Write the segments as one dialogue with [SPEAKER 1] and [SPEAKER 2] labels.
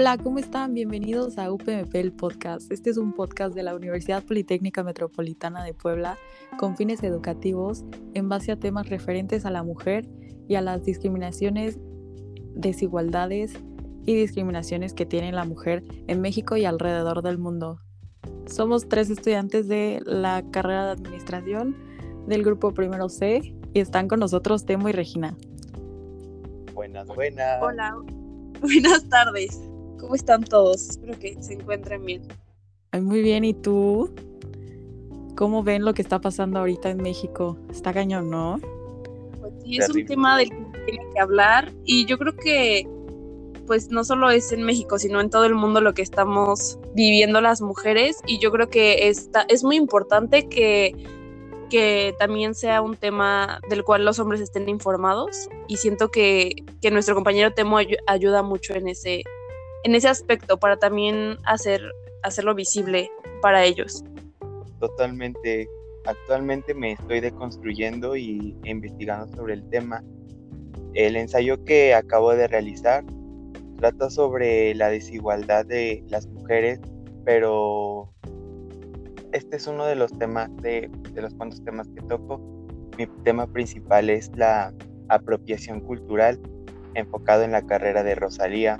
[SPEAKER 1] Hola, ¿cómo están? Bienvenidos a UPMP el podcast. Este es un podcast de la Universidad Politécnica Metropolitana de Puebla con fines educativos en base a temas referentes a la mujer y a las discriminaciones, desigualdades y discriminaciones que tiene la mujer en México y alrededor del mundo. Somos tres estudiantes de la carrera de administración del grupo Primero C y están con nosotros Temo y Regina.
[SPEAKER 2] Buenas, buenas.
[SPEAKER 3] Hola, buenas tardes. ¿Cómo están todos? Espero que se encuentren bien.
[SPEAKER 1] muy bien, ¿y tú? ¿Cómo ven lo que está pasando ahorita en México? Está cañón, ¿no?
[SPEAKER 3] Pues sí, es un tema del que se tiene que hablar y yo creo que pues no solo es en México, sino en todo el mundo lo que estamos viviendo las mujeres y yo creo que está, es muy importante que, que también sea un tema del cual los hombres estén informados y siento que, que nuestro compañero Temo ayuda mucho en ese, en ese aspecto para también hacer, hacerlo visible para ellos.
[SPEAKER 2] Totalmente. Actualmente me estoy deconstruyendo y investigando sobre el tema. El ensayo que acabo de realizar trata sobre la desigualdad de las mujeres, pero este es uno de los temas, de, de los cuantos temas que toco. Mi tema principal es la apropiación cultural enfocado en la carrera de Rosalía.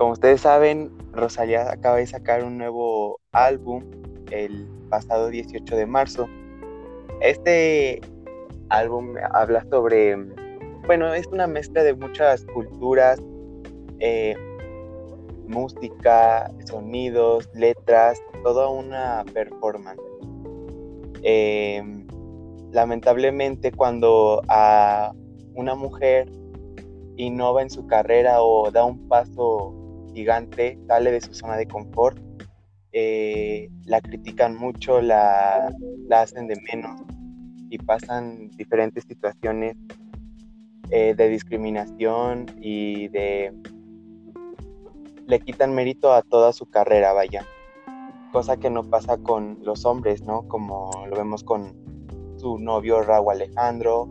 [SPEAKER 2] Como ustedes saben, Rosalía acaba de sacar un nuevo álbum el pasado 18 de marzo. Este álbum habla sobre, bueno, es una mezcla de muchas culturas, eh, música, sonidos, letras, toda una performance. Em, lamentablemente cuando a una mujer innova en su carrera o da un paso gigante, sale de su zona de confort, eh, la critican mucho, la, hacen de menos y pasan diferentes situaciones eh, de discriminación y de... le quitan mérito a toda su carrera, vaya. Cosa que no pasa con los hombres, ¿no? Como lo vemos con su novio Raúl Alejandro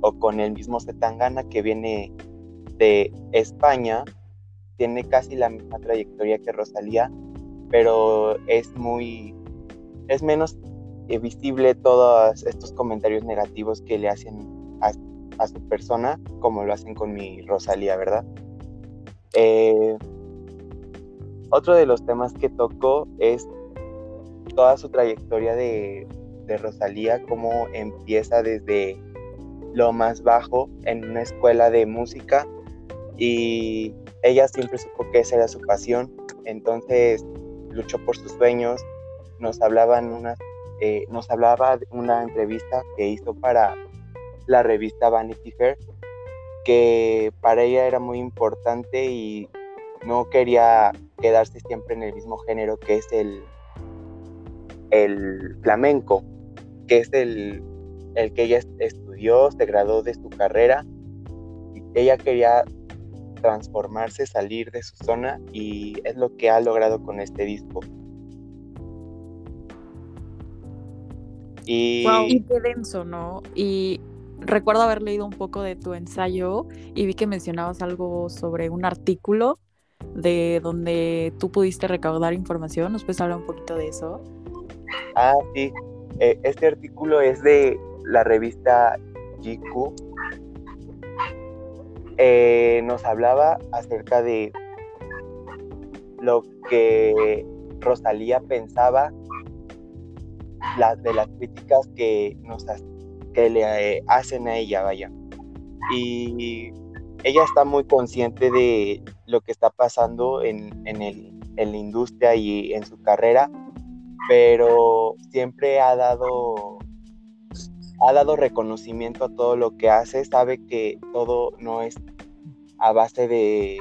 [SPEAKER 2] o con el mismo Zetangana que viene de España tiene casi la misma trayectoria que Rosalía, pero es muy, es menos visible todos estos comentarios negativos que le hacen a, su persona, como lo hacen con mi Rosalía, ¿verdad? Eh, otro de los temas que toco es toda su trayectoria de, de Rosalía, cómo empieza desde lo más bajo en una escuela de música y ella siempre supo que esa era su pasión, entonces luchó por sus sueños, nos eh, nos hablaba de una entrevista que hizo para la revista Vanity Fair, que para ella era muy importante y no quería quedarse siempre en el mismo género que es el, el flamenco, que es el, el que ella estudió, se graduó de su carrera. Ella quería transformarse, salir de su zona y es lo que ha logrado con este disco.
[SPEAKER 1] Y, wow, y qué denso, ¿no? Y recuerdo haber leído un poco de tu ensayo y vi que mencionabas algo sobre un artículo de donde tú pudiste recaudar información. ¿Nos puedes hablar un poquito de eso?
[SPEAKER 2] Ah, sí. Eh, este artículo es de la revista GQ eh, nos hablaba acerca de lo que Rosalía pensaba de las críticas que, nos, que le eh, hacen a ella, vaya. Y ella está muy consciente de lo que está pasando en, en la industria y en su carrera, pero siempre ha dado ha dado reconocimiento a todo lo que hace, sabe que todo no es a base de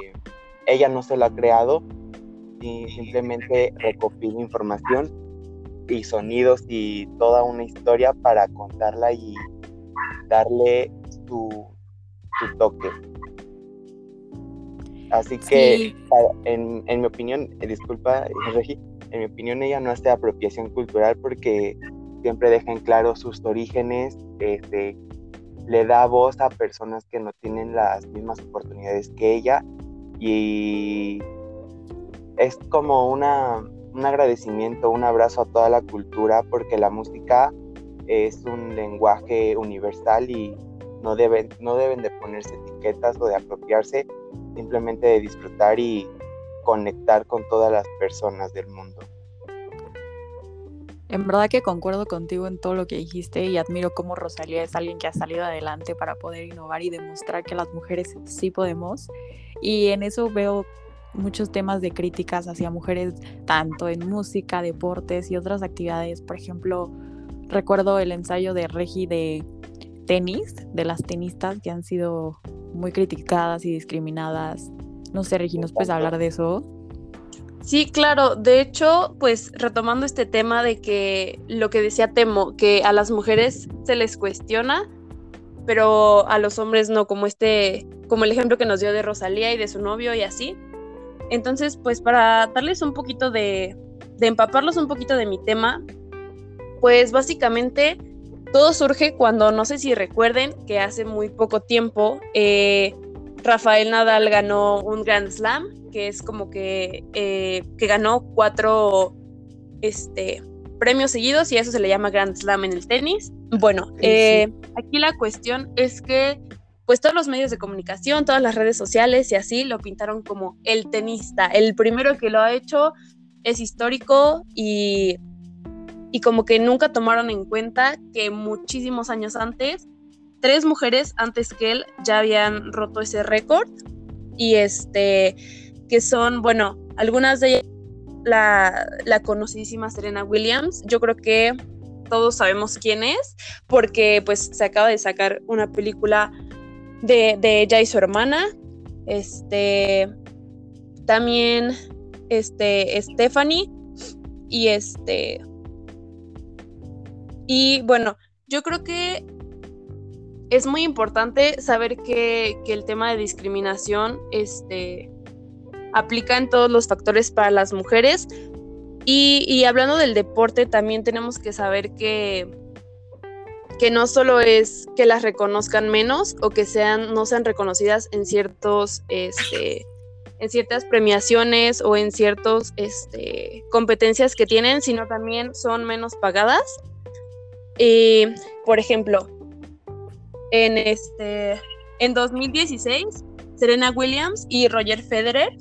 [SPEAKER 2] ella no se lo ha creado y simplemente recopila información y sonidos y toda una historia para contarla y darle su, toque. Así que, en, en, mi opinión, eh, disculpa, Regi, en mi opinión ella no hace apropiación cultural porque siempre deja en claro sus orígenes, este, le da voz a personas que no tienen las mismas oportunidades que ella y es como una, un agradecimiento, un abrazo a toda la cultura, porque la música es un lenguaje universal y no deben, no deben de ponerse etiquetas o de apropiarse, simplemente de disfrutar y conectar con todas las personas del mundo.
[SPEAKER 1] En verdad que concuerdo contigo en todo lo que dijiste y admiro cómo Rosalía es alguien que ha salido adelante para poder innovar y demostrar que las mujeres sí podemos. Y en eso veo muchos temas de críticas hacia mujeres, tanto en música, deportes y otras actividades. Por ejemplo, recuerdo el ensayo de Regi de tenis, de las tenistas que han sido muy criticadas y discriminadas. No sé, Regi, ¿nos puedes hablar de eso?
[SPEAKER 3] Sí, claro. De hecho, pues retomando este tema de que lo que decía Temo, que a las mujeres se les cuestiona, pero a los hombres no, como este, como el ejemplo que nos dio de Rosalía y de su novio y así. Entonces, pues para darles un poquito de, de empaparlos un poquito de mi tema, pues básicamente todo surge cuando, no sé si recuerden, que hace muy poco tiempo eh, Rafael Nadal ganó un Grand Slam que es como que, eh, que ganó cuatro este, premios seguidos y eso se le llama Grand Slam en el tenis. Bueno, eh, aquí la cuestión es que pues todos los medios de comunicación, todas las redes sociales y así lo pintaron como el tenista, el primero que lo ha hecho es histórico y, y como que nunca tomaron en cuenta que muchísimos años antes, tres mujeres antes que él ya habían roto ese récord. Y este que son, bueno, algunas de ellas, la, la conocidísima Serena Williams, yo creo que todos sabemos quién es, porque pues se acaba de sacar una película de, ella y su hermana. Este también este Stephanie. Y este y bueno, yo creo que es muy importante saber que, que el tema de discriminación este aplica en todos los factores para las mujeres. Y, hablando del deporte, también tenemos que saber que, que no solo es que las reconozcan menos o que sean, no sean reconocidas en ciertos, este, en ciertas premiaciones o en ciertas este, competencias que tienen, sino también son menos pagadas. Y, por ejemplo, en este en 2016, Serena Williams y Roger Federer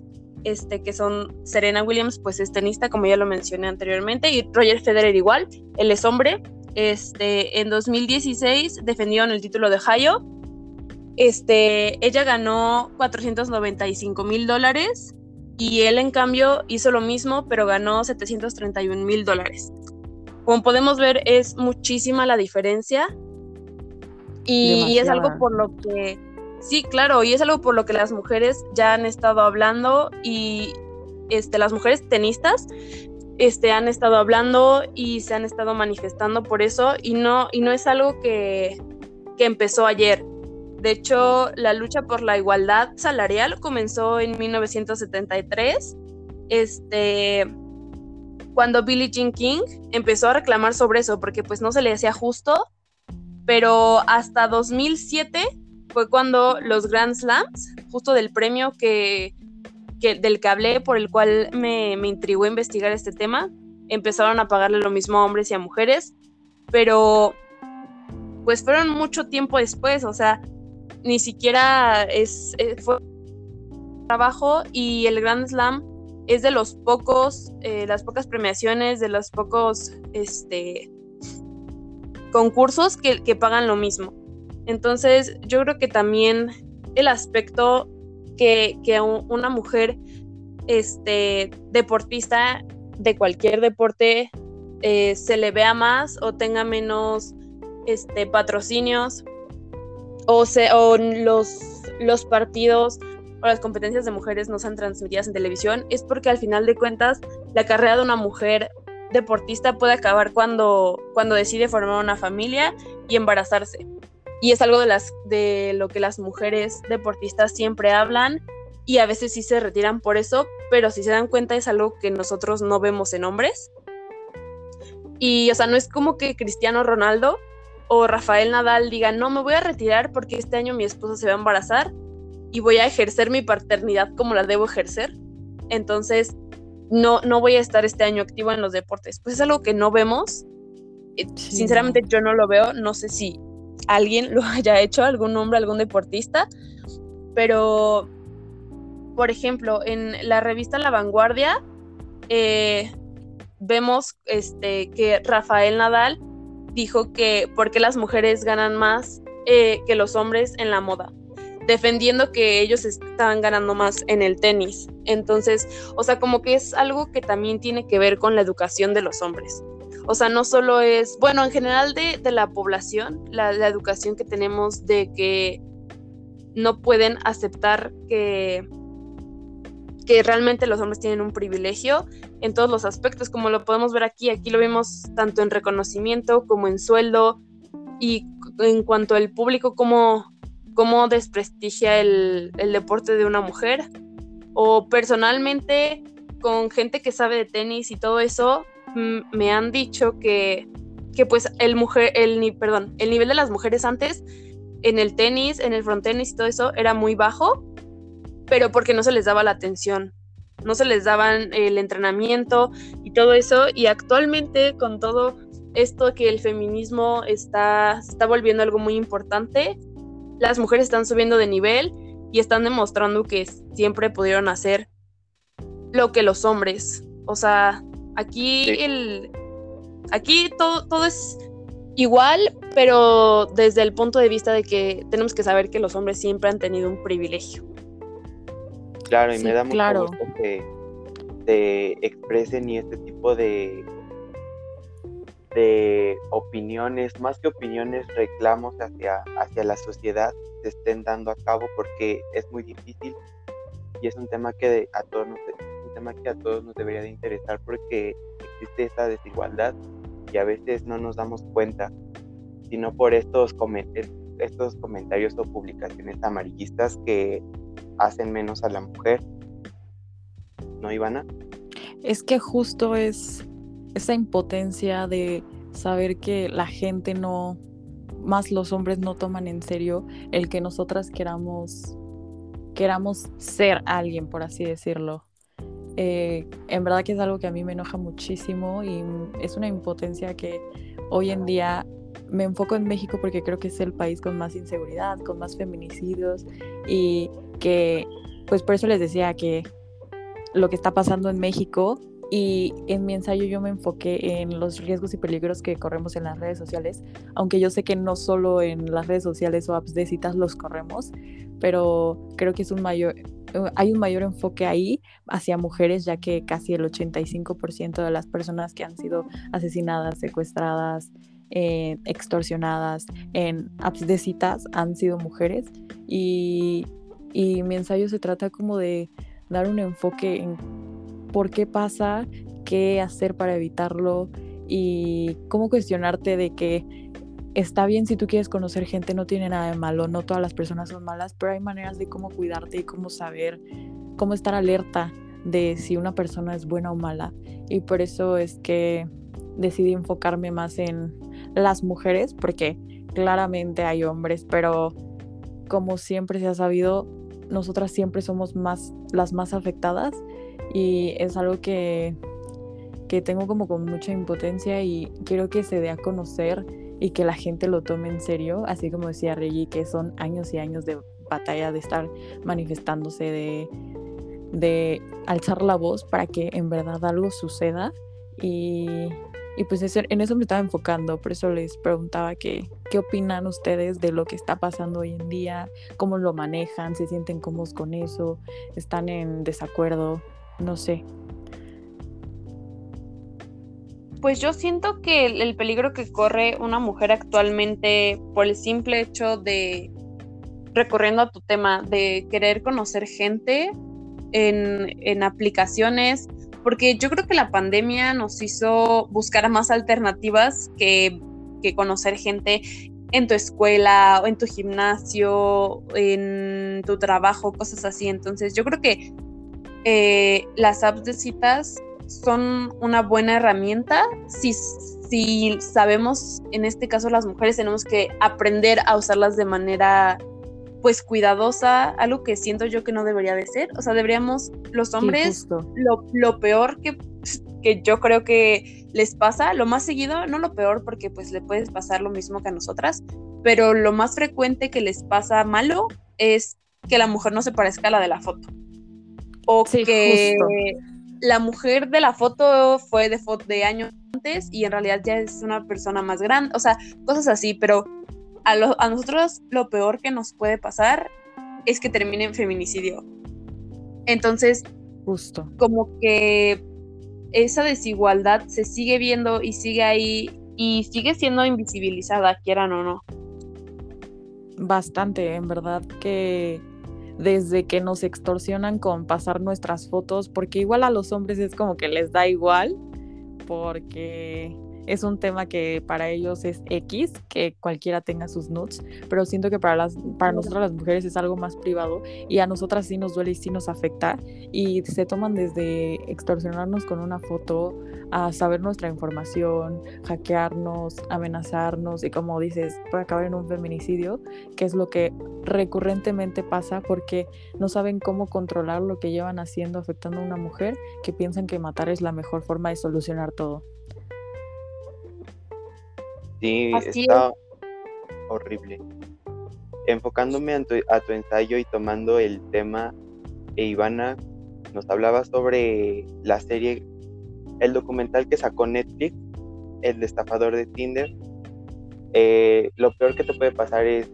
[SPEAKER 3] este, que son Serena Williams, pues es tenista, como ya lo mencioné anteriormente, y Roger Federer igual, él es hombre. Este, en 2016 defendieron el título de Ohio. Este, ella ganó 495 mil dólares y él en cambio hizo lo mismo, pero ganó 731 mil dólares. Como podemos ver, es muchísima la diferencia y es algo por lo que Sí, claro, y es algo por lo que las mujeres ya han estado hablando y este, las mujeres tenistas este, han estado hablando y se han estado manifestando por eso y no, y no es algo que, que empezó ayer. De hecho, la lucha por la igualdad salarial comenzó en 1973, este, cuando Billie Jean King empezó a reclamar sobre eso, porque pues no se le hacía justo, pero hasta 2007 fue cuando los Grand Slams, justo del premio que, del que hablé, por el cual me, me intrigó investigar este tema, empezaron a pagarle lo mismo a hombres y a mujeres, pero pues fueron mucho tiempo después, o sea, ni siquiera es, eh, fue trabajo y el Grand Slam es de los pocos, eh, las pocas premiaciones, de los pocos este, concursos que, que pagan lo mismo. Entonces, yo creo que también el aspecto que, una mujer este, deportista de cualquier deporte eh, se le vea más o tenga menos este, patrocinios o, o los, los partidos o las competencias de mujeres no sean transmitidas en televisión es porque al final de cuentas la carrera de una mujer deportista puede acabar cuando, cuando decide formar una familia y embarazarse y es algo de, las, de lo que las mujeres deportistas siempre hablan y a veces sí se retiran por eso, pero si se dan cuenta es algo que nosotros no vemos en hombres. Y, o sea, no es como que Cristiano Ronaldo o Rafael Nadal digan, no, me voy a retirar porque este año mi esposo se va a embarazar y voy a ejercer mi paternidad como la debo ejercer. Entonces, no, no voy a estar este año activo en los deportes. Pues es algo que no vemos. Eh, sinceramente yo no lo veo, no sé si alguien lo haya hecho, algún hombre, algún deportista, pero, por ejemplo, en la revista La Vanguardia, eh, vemos este, que Rafael Nadal dijo que porque las mujeres ganan más eh, que los hombres en la moda, defendiendo que ellos estaban ganando más en el tenis. Entonces, o sea, como que es algo que también tiene que ver con la educación de los hombres. O sea, no solo es, bueno, en general de, la población, la, educación que tenemos de que no pueden aceptar que, que realmente los hombres tienen un privilegio en todos los aspectos, como lo podemos ver aquí. Aquí lo vemos tanto en reconocimiento como en sueldo y en cuanto al público, cómo, cómo desprestigia el, deporte de una mujer. O personalmente, con gente que sabe de tenis y todo eso, me han dicho que, que pues el mujer, el perdón, el nivel de las mujeres antes en el tenis, en el frontenis y todo eso era muy bajo, pero porque no se les daba la atención, no se les daban el entrenamiento y todo eso. Y actualmente con todo esto que el feminismo está, está volviendo algo muy importante, las mujeres están subiendo de nivel y están demostrando que siempre pudieron hacer lo que los hombres. O sea, Aquí el aquí todo, todo es igual, pero desde el punto de vista de que tenemos que saber que los hombres siempre han tenido un privilegio.
[SPEAKER 2] Claro, y me da mucho gusto que se expresen y este tipo de de opiniones, más que opiniones, reclamos hacia, hacia la sociedad se estén dando a cabo porque es muy difícil y es un tema que a todos nos, tema que a todos nos debería de interesar porque existe esa desigualdad y a veces no nos damos cuenta, sino por estos, estos comentarios o publicaciones amarillistas que hacen menos a la mujer. ¿No, Ivana?
[SPEAKER 1] Es que justo es esa impotencia de saber que la gente no, más los hombres no toman en serio el que nosotras queramos, queramos ser alguien, por así decirlo. Eh, en verdad que es algo que a mí me enoja muchísimo y es una impotencia que hoy en día me enfoco en México porque creo que es el país con más inseguridad, con más feminicidios y que pues por eso les decía que lo que está pasando en México y en mi ensayo yo me enfoqué en los riesgos y peligros que corremos en las redes sociales, aunque yo sé que no solo en las redes sociales o apps de citas los corremos, pero creo que es un mayor, eh, hay un mayor enfoque ahí hacia mujeres, ya que casi el 85% de las personas que han sido asesinadas, secuestradas, eh, extorsionadas en apps de citas han sido mujeres. Y, y mi ensayo se trata como de dar un enfoque en por qué pasa, qué hacer para evitarlo y cómo cuestionarte de que está bien si tú quieres conocer gente, no tiene nada de malo, no todas las personas son malas, pero hay maneras de cómo cuidarte y cómo saber, cómo estar alerta de si una persona es buena o mala. Y por eso es que decidí enfocarme más en las mujeres, porque claramente hay hombres, pero como siempre se ha sabido, nosotras siempre somos más las más afectadas y es algo que, que tengo como con mucha impotencia y quiero que se dé a conocer y que la gente lo tome en serio, así como decía Reggie, que son años y años de batalla de estar manifestándose, de, de alzar la voz para que en verdad algo suceda. Y, y pues en eso me estaba enfocando, por eso les preguntaba que, qué opinan ustedes de lo que está pasando hoy en día, cómo lo manejan, se sienten cómodos con eso, están en desacuerdo, no sé.
[SPEAKER 3] Pues yo siento que el, peligro que corre una mujer actualmente por el simple hecho de, recorriendo a tu tema, de querer conocer gente en, aplicaciones, porque yo creo que la pandemia nos hizo buscar más alternativas que, conocer gente en tu escuela o en tu gimnasio, en tu trabajo, cosas así. Entonces yo creo que eh, las apps de citas son una buena herramienta si, sabemos, en este caso las mujeres tenemos que aprender a usarlas de manera pues cuidadosa, algo que siento yo que no debería de ser. O sea, deberíamos, los hombres, lo, lo, peor que, que yo creo que les pasa, lo más seguido, no lo peor porque pues le puedes pasar lo mismo que a nosotras, pero lo más frecuente que les pasa malo es que la mujer no se parezca a la de la foto. O que la mujer de la foto fue de, de años antes y en realidad ya es una persona más grande. O sea, cosas así, pero a, a nosotros lo peor que nos puede pasar es que termine en feminicidio. Entonces,
[SPEAKER 1] justo.
[SPEAKER 3] Como que esa desigualdad se sigue viendo y sigue ahí y sigue siendo invisibilizada, quieran o no.
[SPEAKER 1] Bastante, en verdad que desde que nos extorsionan con pasar nuestras fotos, porque igual a los hombres es como que les da igual, porque es un tema que para ellos es X, que cualquiera tenga sus nudes, pero siento que para, las, para nosotras las mujeres es algo más privado y a nosotras sí nos duele y sí nos afecta y se toman desde extorsionarnos con una foto a saber nuestra información, hackearnos, amenazarnos y como dices, puede acabar en un feminicidio, que es lo que recurrentemente pasa porque no saben cómo controlar lo que llevan haciendo afectando a una mujer que piensan que matar es la mejor forma de solucionar todo.
[SPEAKER 2] Sí, está horrible. Enfocándome a tu, ensayo y tomando el tema, e Ivana nos hablaba sobre la serie, el documental que sacó Netflix, El destafador de Tinder. Eh, lo peor que te puede pasar es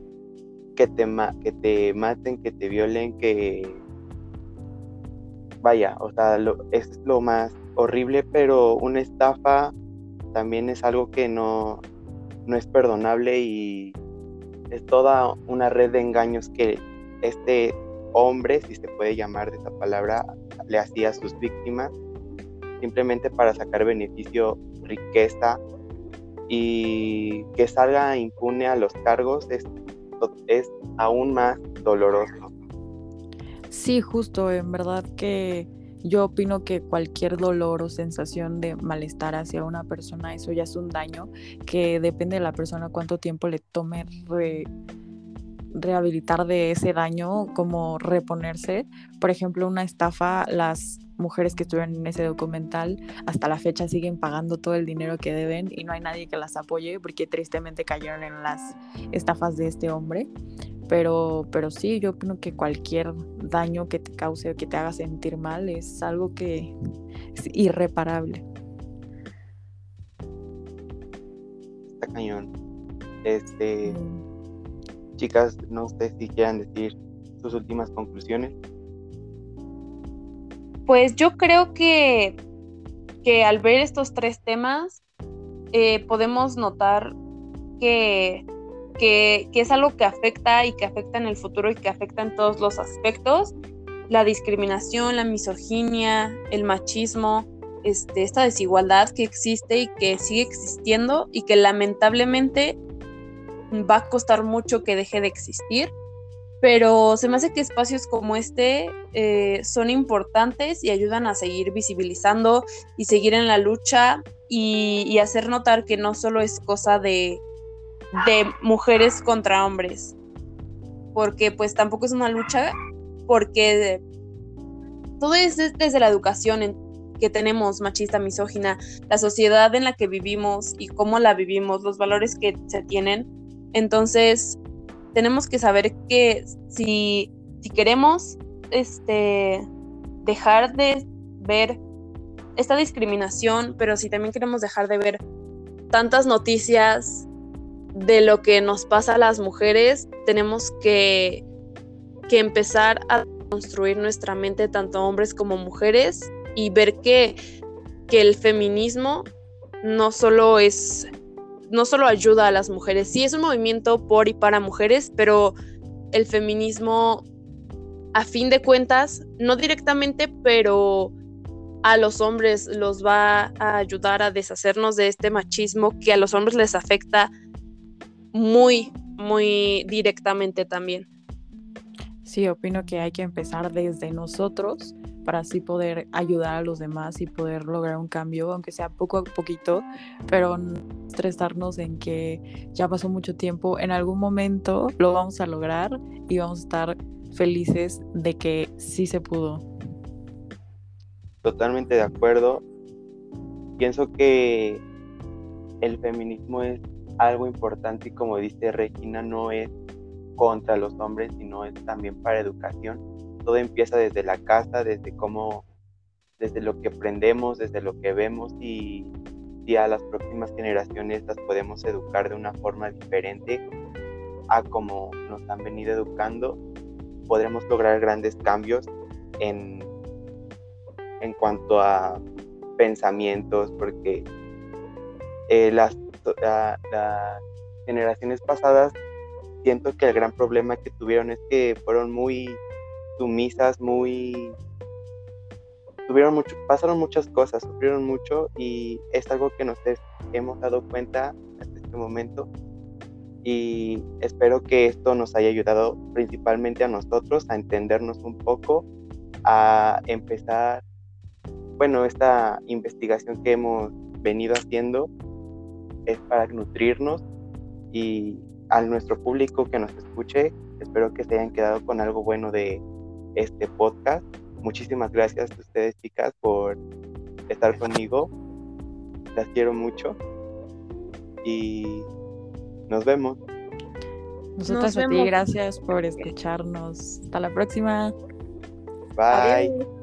[SPEAKER 2] que te, que te maten, que te violen, que... Vaya, o sea, es lo más horrible, pero una estafa también es algo que no, no es perdonable y es toda una red de engaños que este hombre, si se puede llamar de esa palabra, le hacía a sus víctimas simplemente para sacar beneficio, riqueza y que salga impune a los cargos es, es aún más doloroso.
[SPEAKER 1] Sí, justo, en verdad que yo opino que cualquier dolor o sensación de malestar hacia una persona, eso ya es un daño que depende de la persona cuánto tiempo le tome rehabilitar de ese daño, como reponerse. Por ejemplo, una estafa, las mujeres que estuvieron en ese documental hasta la fecha siguen pagando todo el dinero que deben y no hay nadie que las apoye porque tristemente cayeron en las estafas de este hombre. Pero, pero sí, yo creo que cualquier daño que te cause o que te haga sentir mal es algo que es irreparable.
[SPEAKER 2] Está cañón. Este, chicas, no sé si quieran decir sus últimas conclusiones.
[SPEAKER 3] Pues yo creo que, que al ver estos tres temas eh, podemos notar que que, es algo que afecta y que afecta en el futuro y que afecta en todos los aspectos. La discriminación, la misoginia, el machismo, este, esta desigualdad que existe y que sigue existiendo y que lamentablemente va a costar mucho que deje de existir. Pero se me hace que espacios como este eh, son importantes y ayudan a seguir visibilizando y seguir en la lucha y hacer notar que no solo es cosa de, de mujeres contra hombres. Porque pues tampoco es una lucha, porque todo es desde la educación que tenemos machista, misógina, la sociedad en la que vivimos y cómo la vivimos, los valores que se tienen. Entonces, tenemos que saber que si, si queremos este, dejar de ver esta discriminación, pero si también queremos dejar de ver tantas noticias de lo que nos pasa a las mujeres, tenemos que, que empezar a construir nuestra mente, tanto hombres como mujeres, y ver que, que el feminismo no solo es no solo ayuda a las mujeres, sí es un movimiento por y para mujeres, pero el feminismo, a fin de cuentas, no directamente, pero a los hombres los va a ayudar a deshacernos de este machismo que a los hombres les afecta muy, muy directamente también.
[SPEAKER 1] Sí, opino que hay que empezar desde nosotros para así poder ayudar a los demás y poder lograr un cambio, aunque sea poco a poquito, pero no estresarnos en que ya pasó mucho tiempo, en algún momento lo vamos a lograr y vamos a estar felices de que sí se pudo.
[SPEAKER 2] Totalmente de acuerdo. Pienso que el feminismo es algo importante y como dice Regina, no es contra los hombres, sino es también para educación. Todo empieza desde la casa, desde cómo, desde lo que aprendemos, desde lo que vemos y, y a las próximas generaciones las podemos educar de una forma diferente a como nos han venido educando, podremos lograr grandes cambios en, en cuanto a pensamientos, porque eh, las, las generaciones pasadas siento que el gran problema que tuvieron es que fueron muy sumisas, muy tuvieron mucho, pasaron muchas cosas, sufrieron mucho y es algo que nos hemos dado cuenta hasta este momento y espero que esto nos haya ayudado principalmente a nosotros a entendernos un poco, a empezar, bueno, esta investigación que hemos venido haciendo es para nutrirnos y a nuestro público que nos escuche, espero que se hayan quedado con algo bueno de este podcast. Muchísimas gracias a ustedes chicas por estar conmigo. Las quiero mucho y nos vemos.
[SPEAKER 1] Nosotras a ti, gracias por escucharnos. Hasta la próxima.
[SPEAKER 2] Bye.